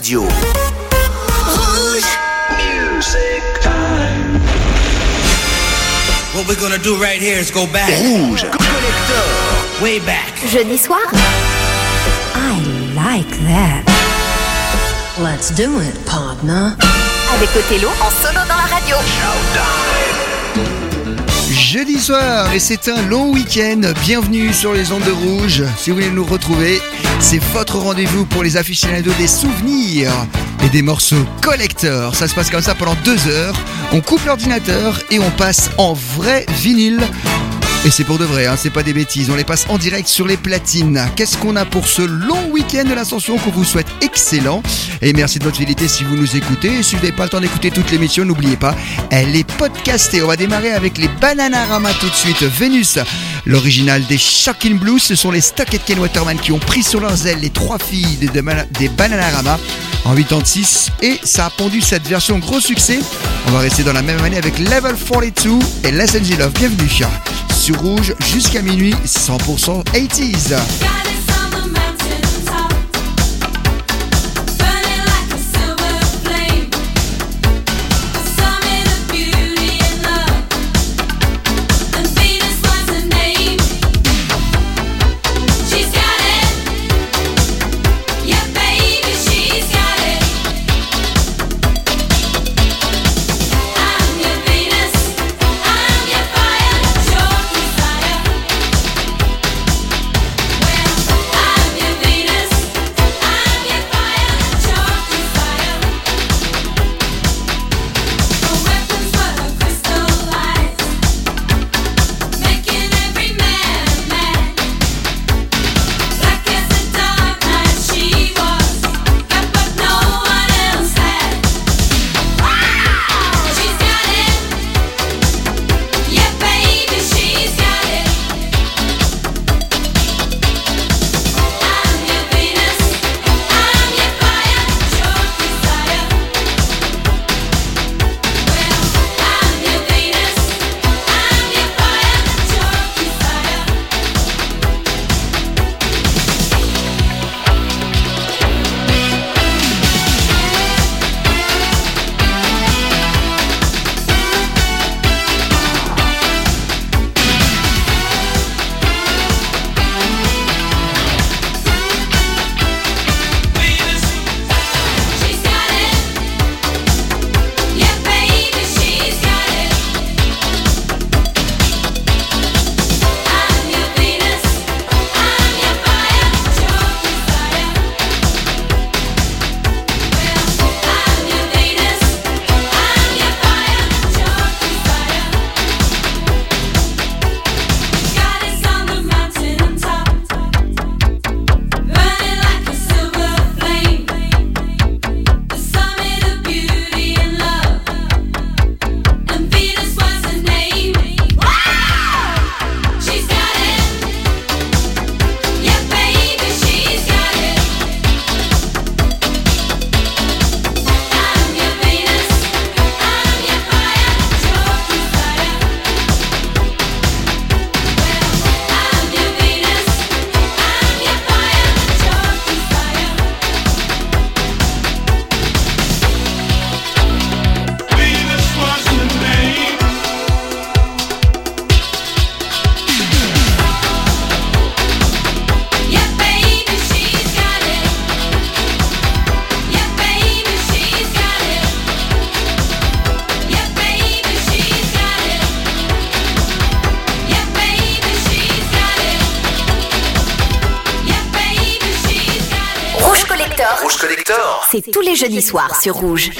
radio. Rouge. Music time. What we're gonna do right here is go back. Rouge. Collector. Way back. Jeudi soir I like that. Let's do it, partner. avec Othello en solo dans la radio. Jeudi soir et c'est un long week-end. Bienvenue sur les ondes de rouge. Si vous voulez nous retrouver, c'est votre rendez-vous pour les aficionados des souvenirs et des morceaux collecteurs. Ça se passe comme ça pendant deux heures. On coupe l'ordinateur et on passe en vrai vinyle. Et c'est pour de vrai, hein, c'est pas des bêtises. On les passe en direct sur les platines. Qu'est-ce qu'on a pour ce long week-end de l'ascension qu'on vous souhaite excellent Et merci de votre fidélité si vous nous écoutez. Et si vous n'avez pas le temps d'écouter toute l'émission, n'oubliez pas, elle est podcastée. On va démarrer avec les Bananarama tout de suite. Vénus, l'original des Shocking Blues, ce sont les Stock et Ken Waterman qui ont pris sur leurs ailes les trois filles des, des Bananarama en 86 et ça a pondu cette version gros succès. On va rester dans la même année avec Level 42 et Less Love. Bienvenue sur Rouge jusqu'à minuit 100% 80s. Tous les jeudis soirs sur Rouge.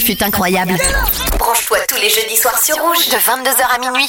Fut incroyable. Branche-toi tous les jeudis soirs sur Rouge de 22h à minuit.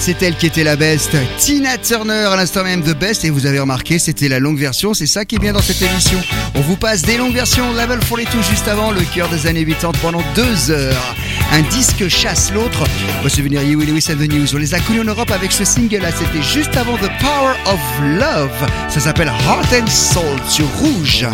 C'est elle qui était la best. Tina Turner à l'instant même de best et vous avez remarqué c'était la longue version, c'est ça qui est bien dans cette émission. On vous passe des longues versions, Level 42 juste avant, le cœur des années 80 pendant deux heures. Un disque chasse l'autre. On va se venir You Lewis and the News. On les a connus en Europe avec ce single là, c'était juste avant The Power of Love. Ça s'appelle Heart and Soul sur Rouge.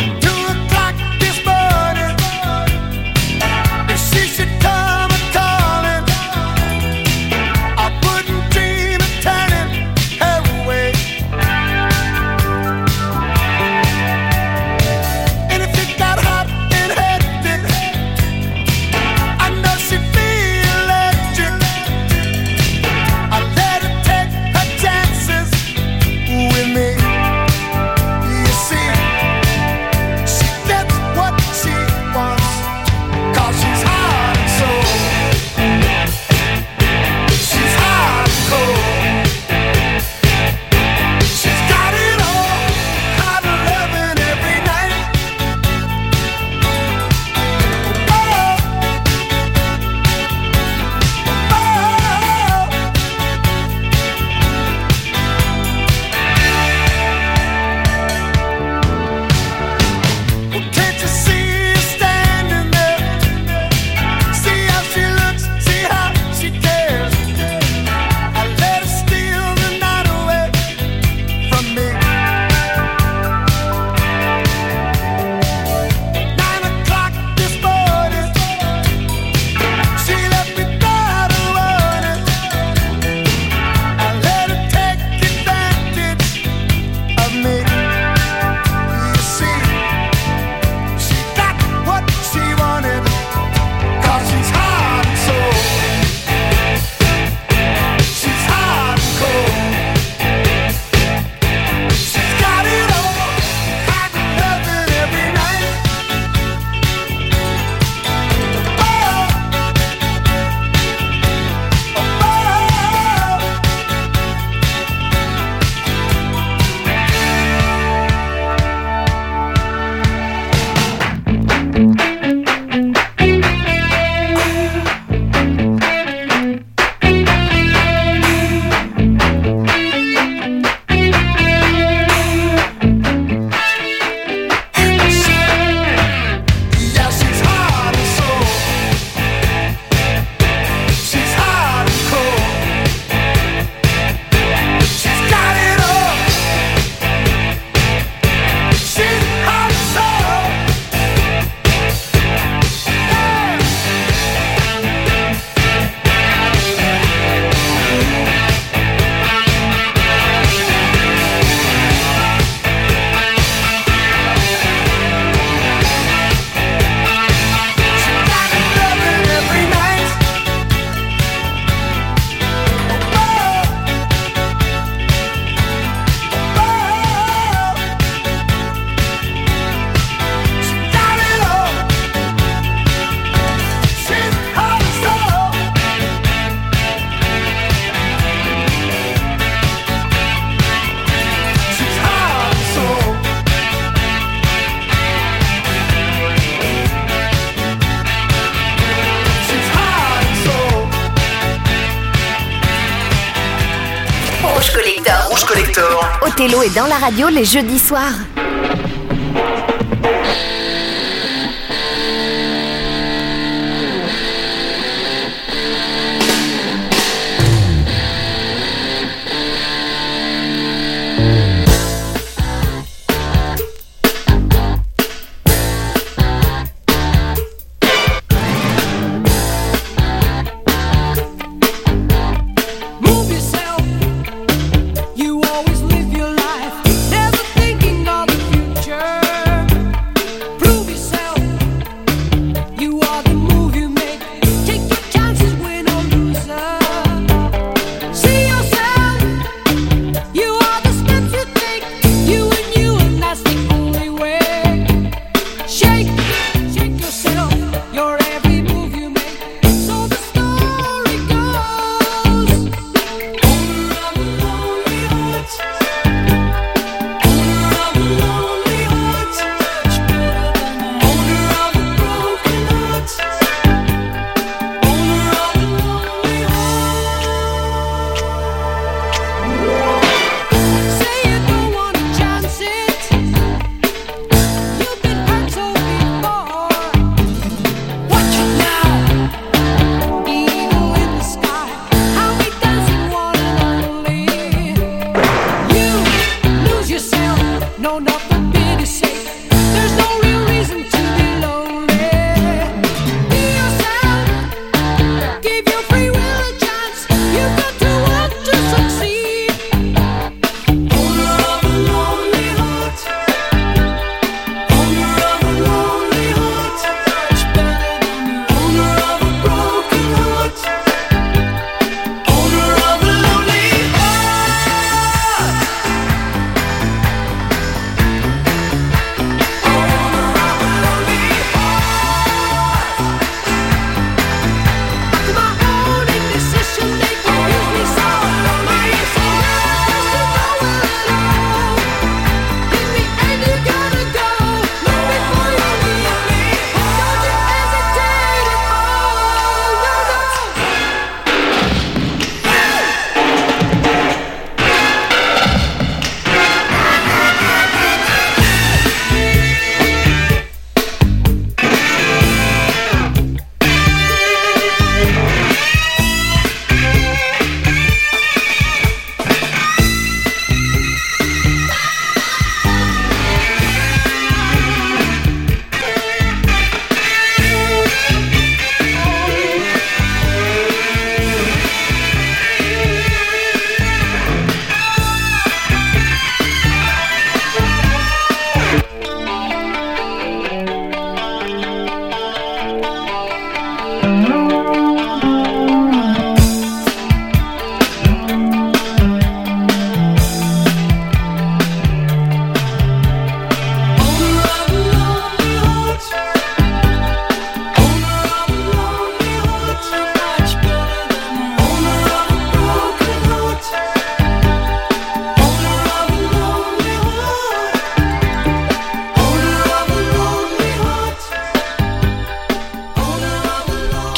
Othello est dans la radio les jeudis soirs.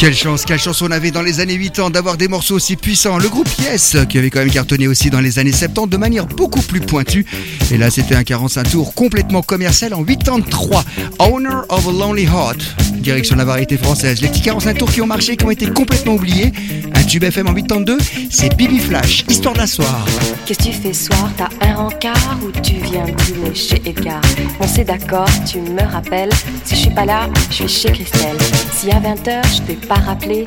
Quelle chance, quelle chance on avait dans les années 80 d'avoir des morceaux aussi puissants. Le groupe Yes, qui avait quand même cartonné aussi dans les années 70 de manière beaucoup plus pointue. Et là, c'était un 45 tours complètement commercial en 83. Owner of a Lonely Heart. Direction la variété française. Les petits 45 tours qui ont marché, qui ont été complètement oubliés. Tube FM en 82, c'est Bibi Flash, histoire d'un soir. Qu'est-ce que tu fais soir? T'as un rencard ou tu viens dîner chez Edgar? On s'est d'accord, tu me rappelles. Si je suis pas là, je suis chez Christelle. Si à 20h je t'ai pas rappelé,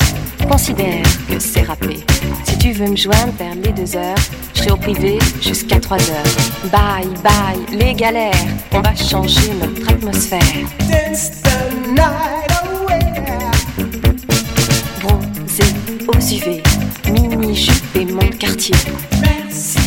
considère que c'est rappelé. Si tu veux me joindre vers les 2 heures, je serai au privé jusqu'à 3 heures. Bye bye, les galères, on va changer notre atmosphère. Dance the night away. Aux UV, mini jupe et mon quartier. Merci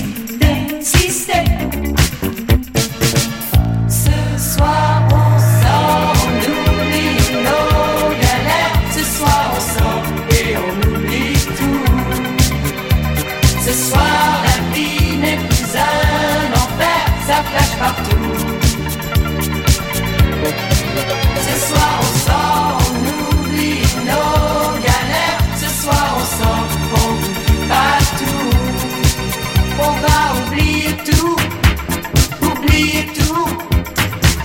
oublier tout,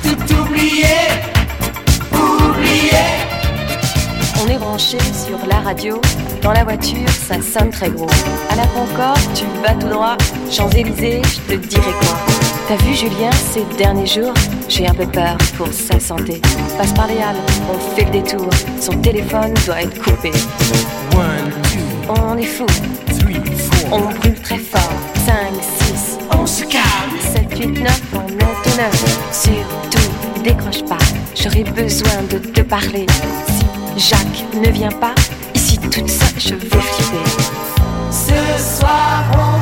tout oublier, oublier. On est branché sur la radio. Dans la voiture, ça sonne très gros. À la Concorde, tu vas tout droit. Champs-Élysées, je te dirai quoi. T'as vu Julien ces derniers jours J'ai un peu peur pour sa santé. Passe par les halles, on fait le détour. Son téléphone doit être coupé. On est fou. On brûle très fort. 5, 6, On se calme. 7, 8, 9, on monte 9. Surtout, décroche pas, j'aurai besoin de te parler. Si Jacques ne vient pas, ici toute seule, je vais flipper. Ce soir on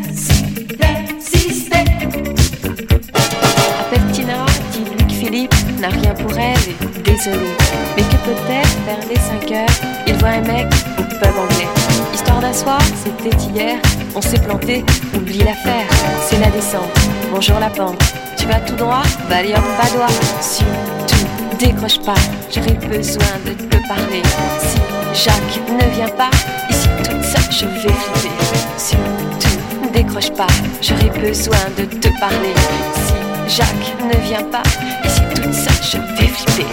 N'a rien pour elle et désolé. Mais que peut-être vers les 5 heures, il voit un mec au pub anglais. Histoire d'un soir, c'était hier, on s'est planté, oublie l'affaire, c'est la descente. Bonjour la pente, tu vas tout droit, Valium Badois. Surtout, décroche pas, j'aurai besoin de te parler. Si Jacques ne vient pas, ici toute seule, je vais flipper. Surtout, décroche pas, j'aurai besoin de te parler. Si Jacques ne vient pas, ici toute seule, je vais flipper.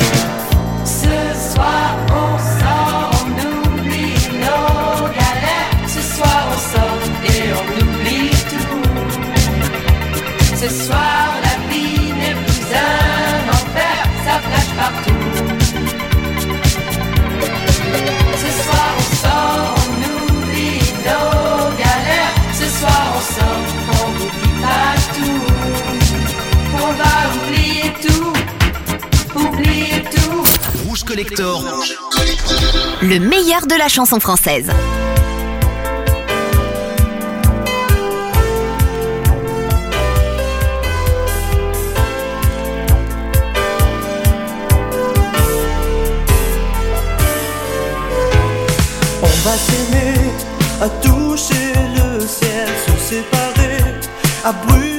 Ce soir on sort, on oublie nos galères. Ce soir on sort et on oublie tout. Ce soir Collector. Le meilleur de la chanson française. On va s'aimer, à toucher le ciel, se séparer, à brûler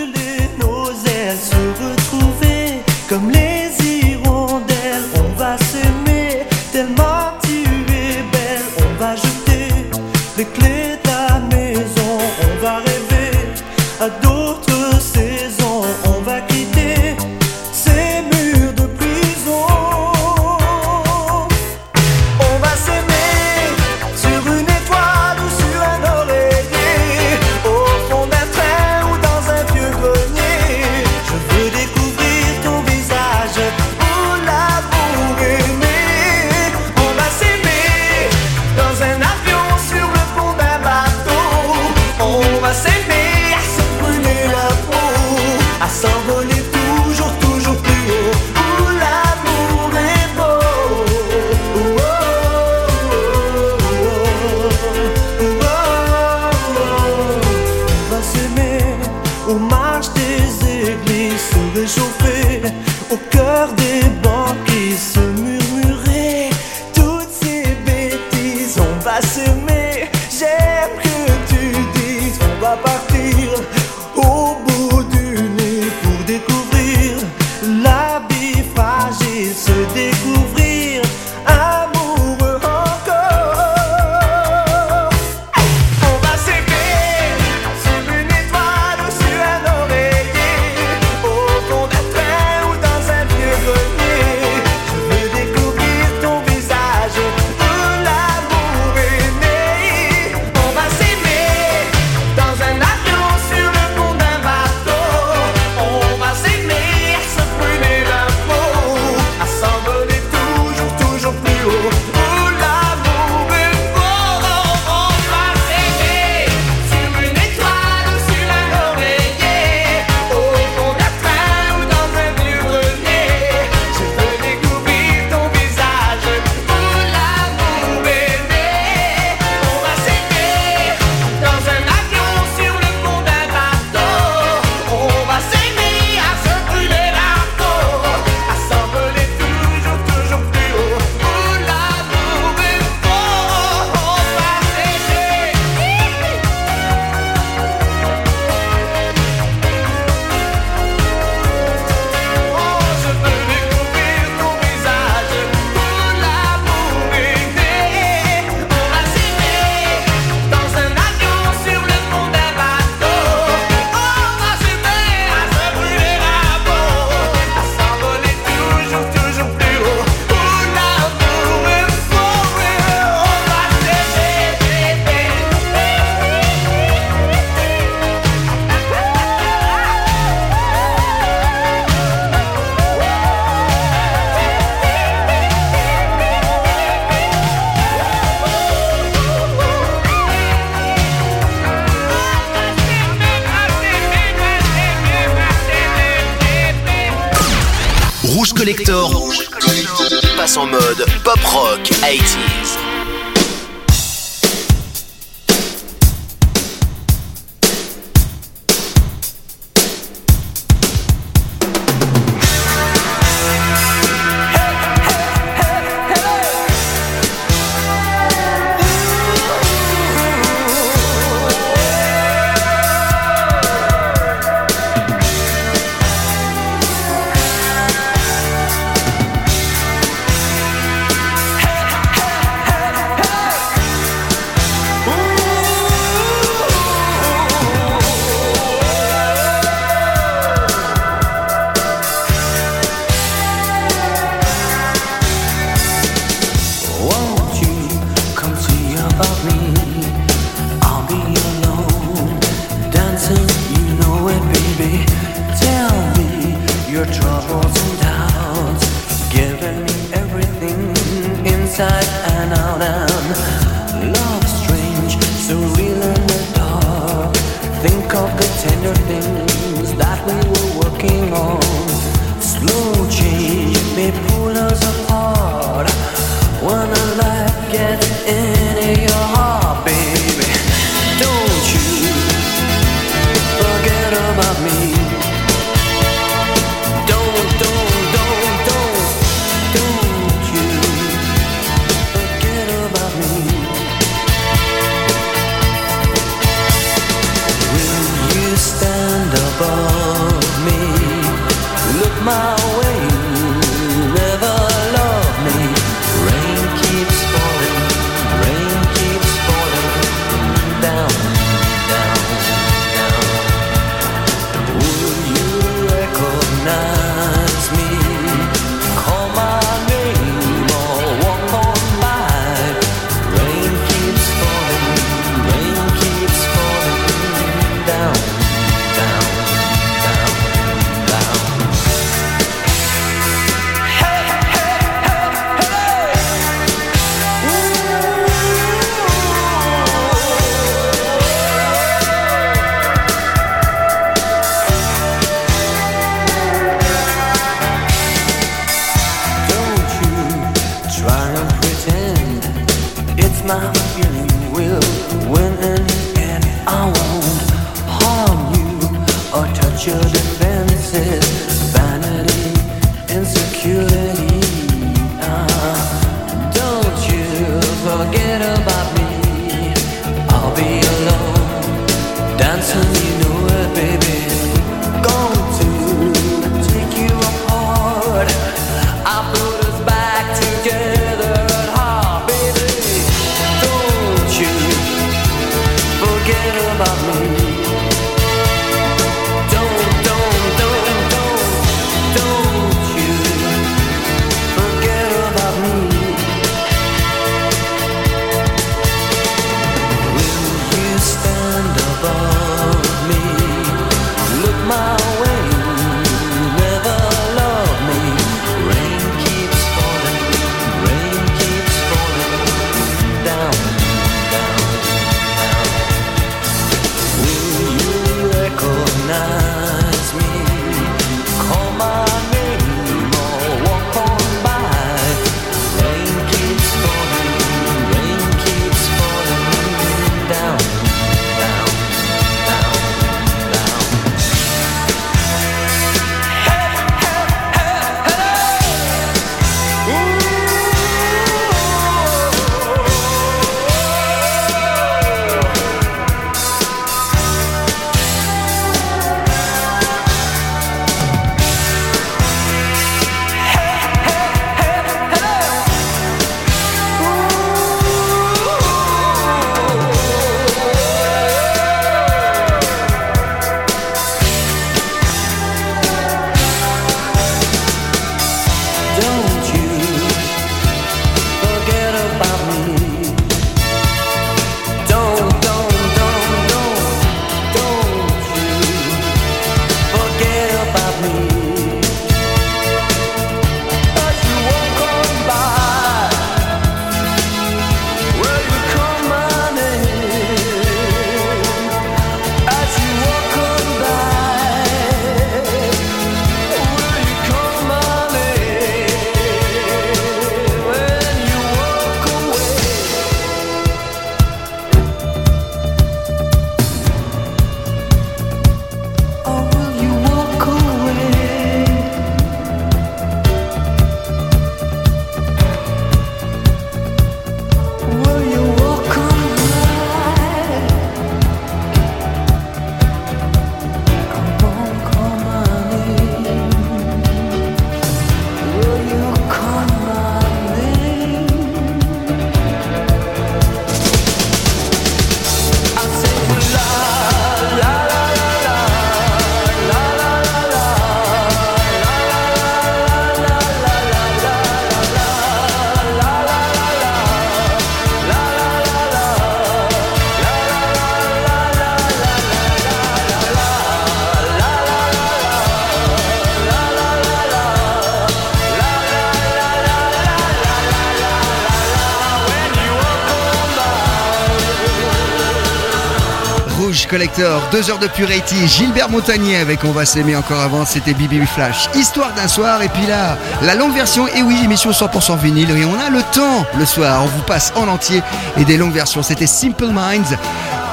Collector, deux heures de pure 80, Gilbert Montagnier avec On va s'aimer encore avant, c'était Bibi Flash. Histoire d'un soir, et puis là, la longue version, et oui, émission 100% vinyle, et on a le temps le soir, on vous passe en entier, et des longues versions, c'était Simple Minds.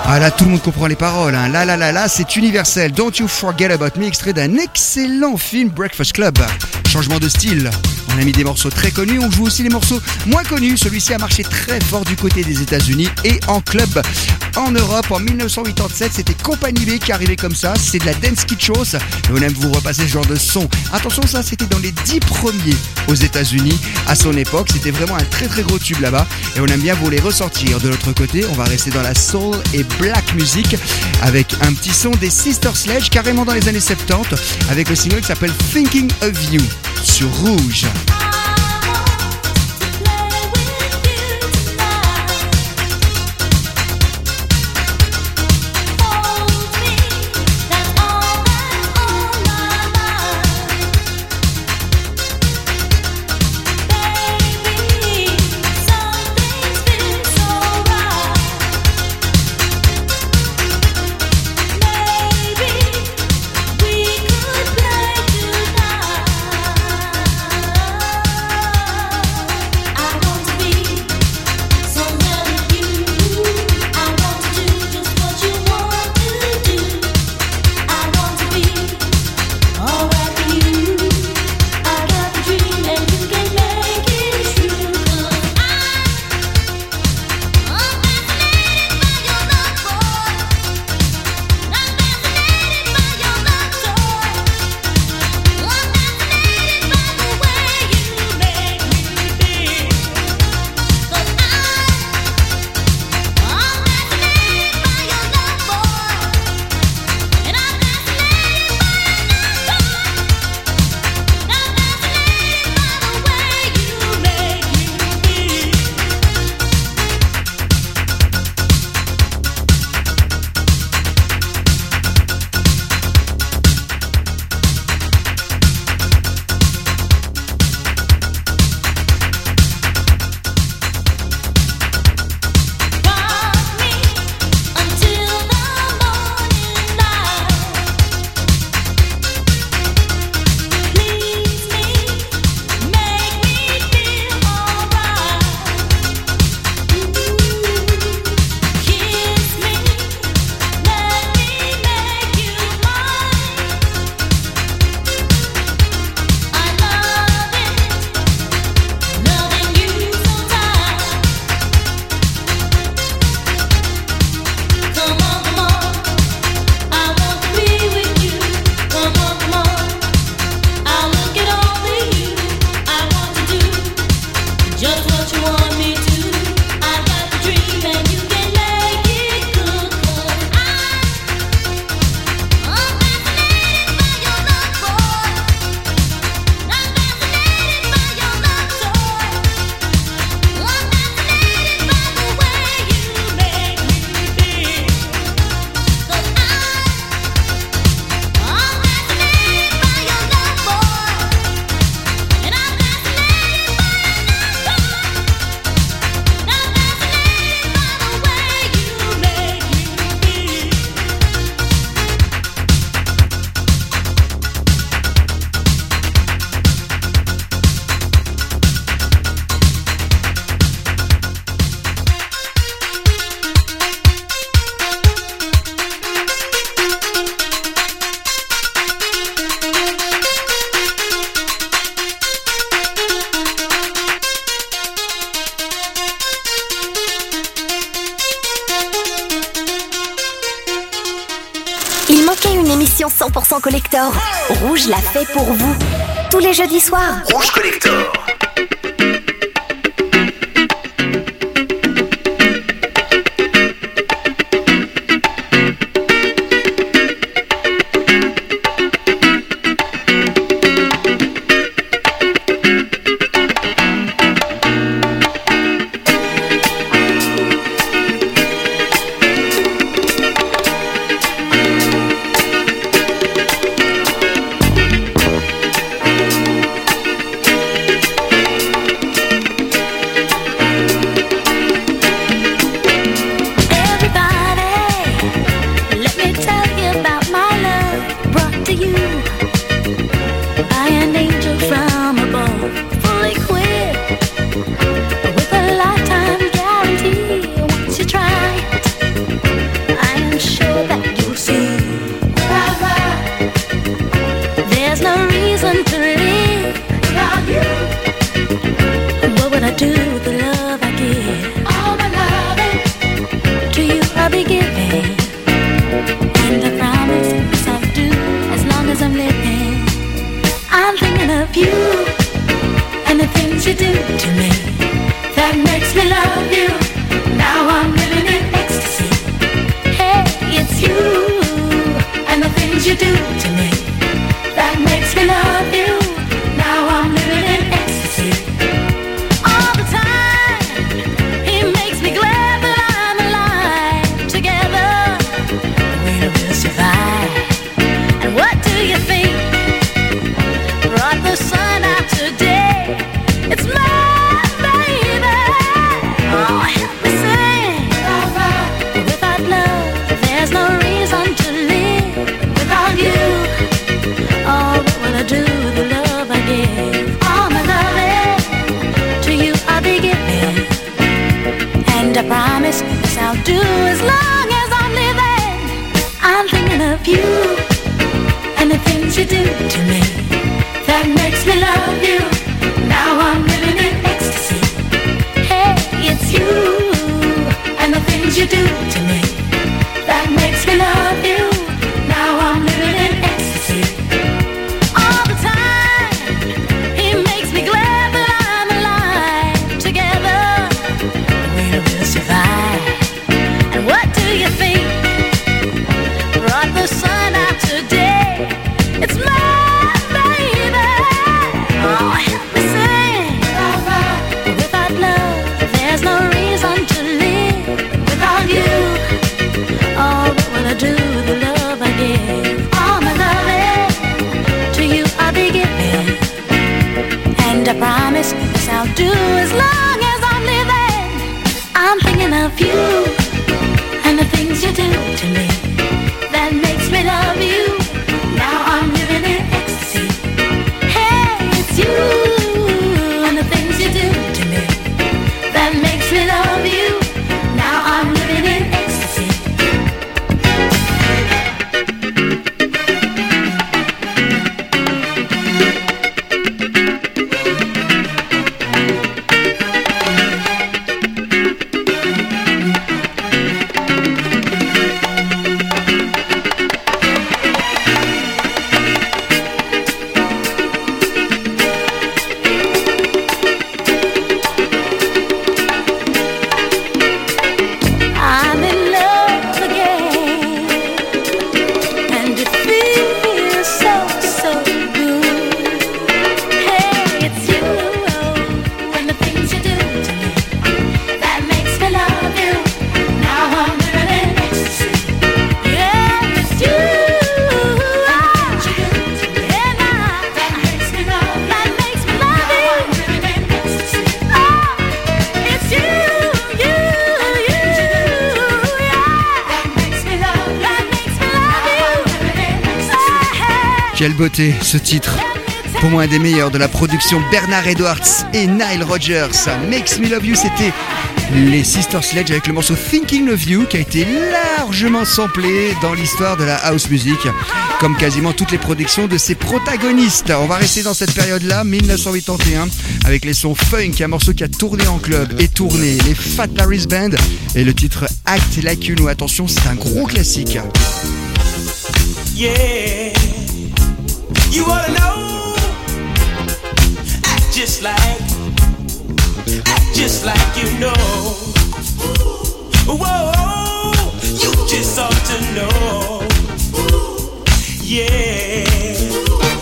Ah là, tout le monde comprend les paroles. Hein. Là, là, là, là, c'est universel. Don't you forget about me, extrait d'un excellent film Breakfast Club. Changement de style. On a mis des morceaux très connus, on joue aussi les morceaux moins connus. Celui-ci a marché très fort du côté des États-Unis et en club en Europe en 1987. C'était Compagnie B qui arrivait comme ça. C'est de la dance kitschos. Et on aime vous repasser ce genre de son. Attention, ça c'était dans les 10 premiers aux États-Unis à son époque. C'était vraiment un très très gros tube là-bas. Et on aime bien vous les ressortir. De l'autre côté, on va rester dans la soul et black music avec un petit son des Sister Sledge carrément dans les années 70 avec le single qui s'appelle Thinking of You sur Rouge. Rouge l'a fait pour vous. Tous les jeudis soirs. do as long as I'm living. I'm thinking of you and the things you do to me. That makes me love you. Now I'm living in ecstasy. Hey, it's you and the things you do to me. Quelle beauté ce titre Pour moi un des meilleurs de la production Bernard Edwards et Nile Rogers. Makes Me Love You, c'était les Sister Sledge avec le morceau Thinking of You qui a été largement samplé dans l'histoire de la house music, comme quasiment toutes les productions de ses protagonistes. On va rester dans cette période-là, 1981, avec les sons funk, un morceau qui a tourné en club et tourné, les Fat Larry's Band et le titre Act Like You Attention, c'est un gros classique. Yeah. You ought to know. Act just like, act just like you know. Whoa, you just ought to know. Yeah.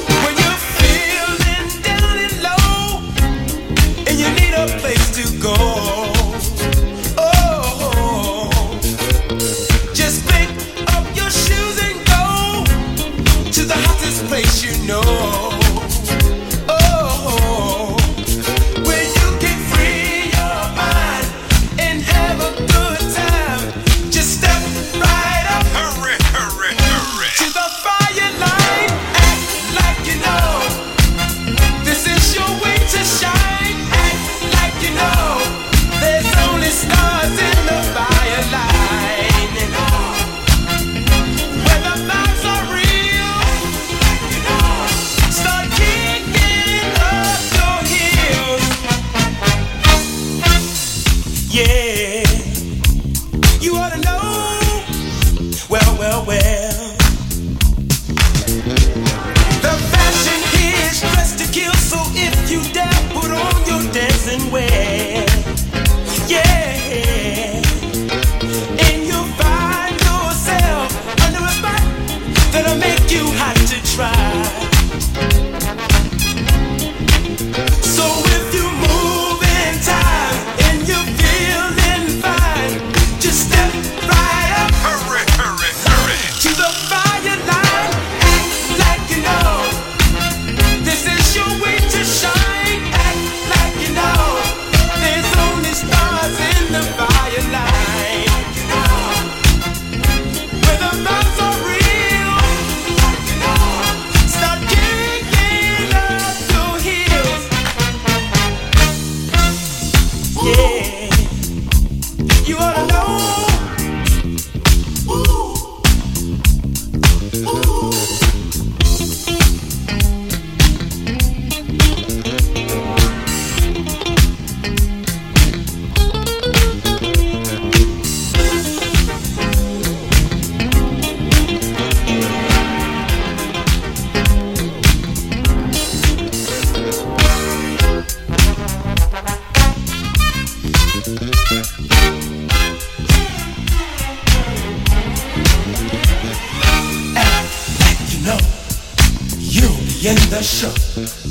in the show.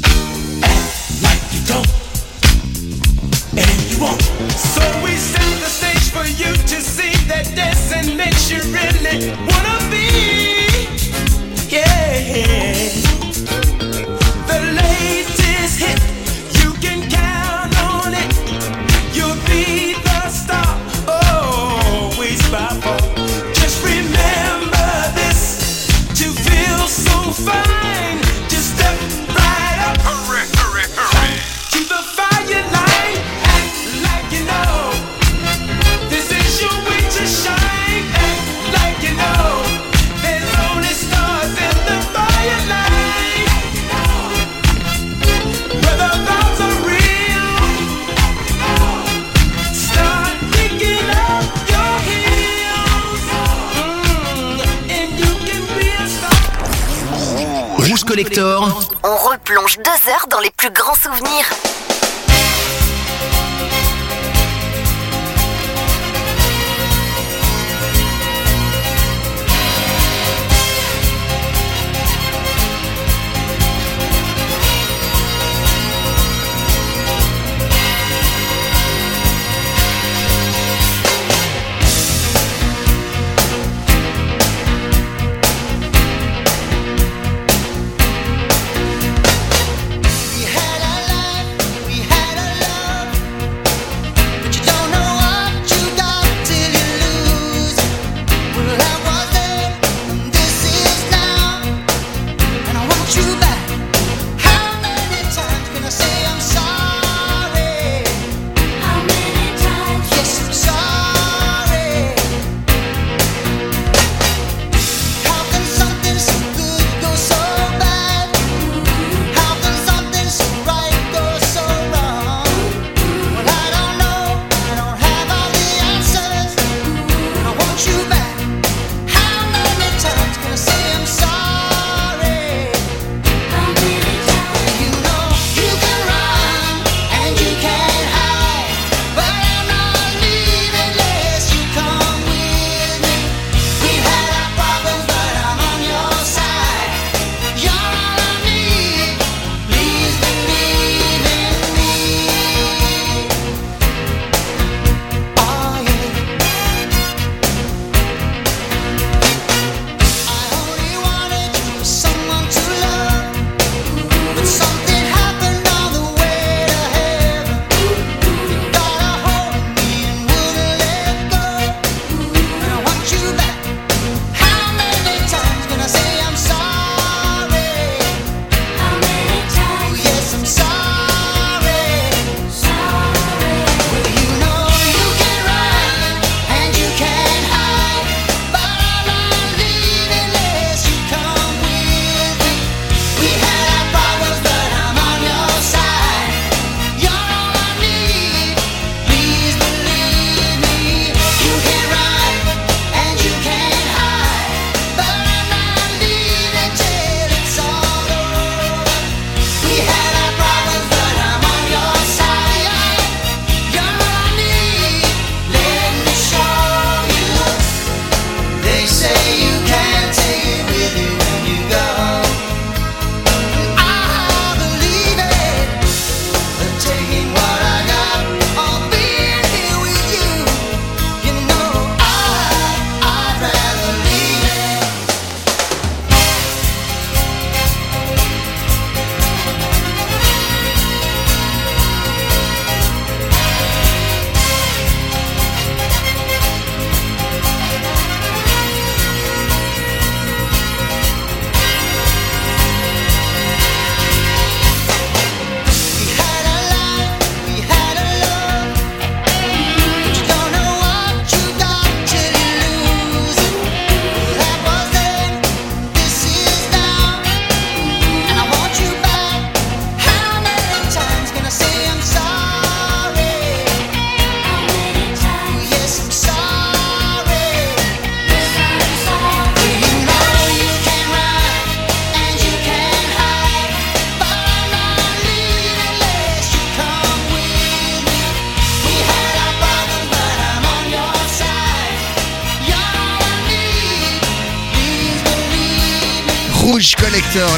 plonge deux heures dans les plus grands souvenirs.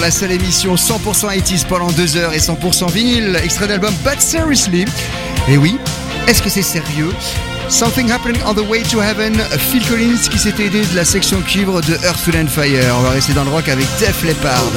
La seule émission 100% 80s pendant 2 heures et 100% vinyle, extrait d'album But Seriously. Et oui, est-ce que c'est sérieux? Something Happening on the Way to Heaven, Phil Collins qui s'est aidé de la section cuivre de Earth, and Fire. On va rester dans le rock avec Def Leppard.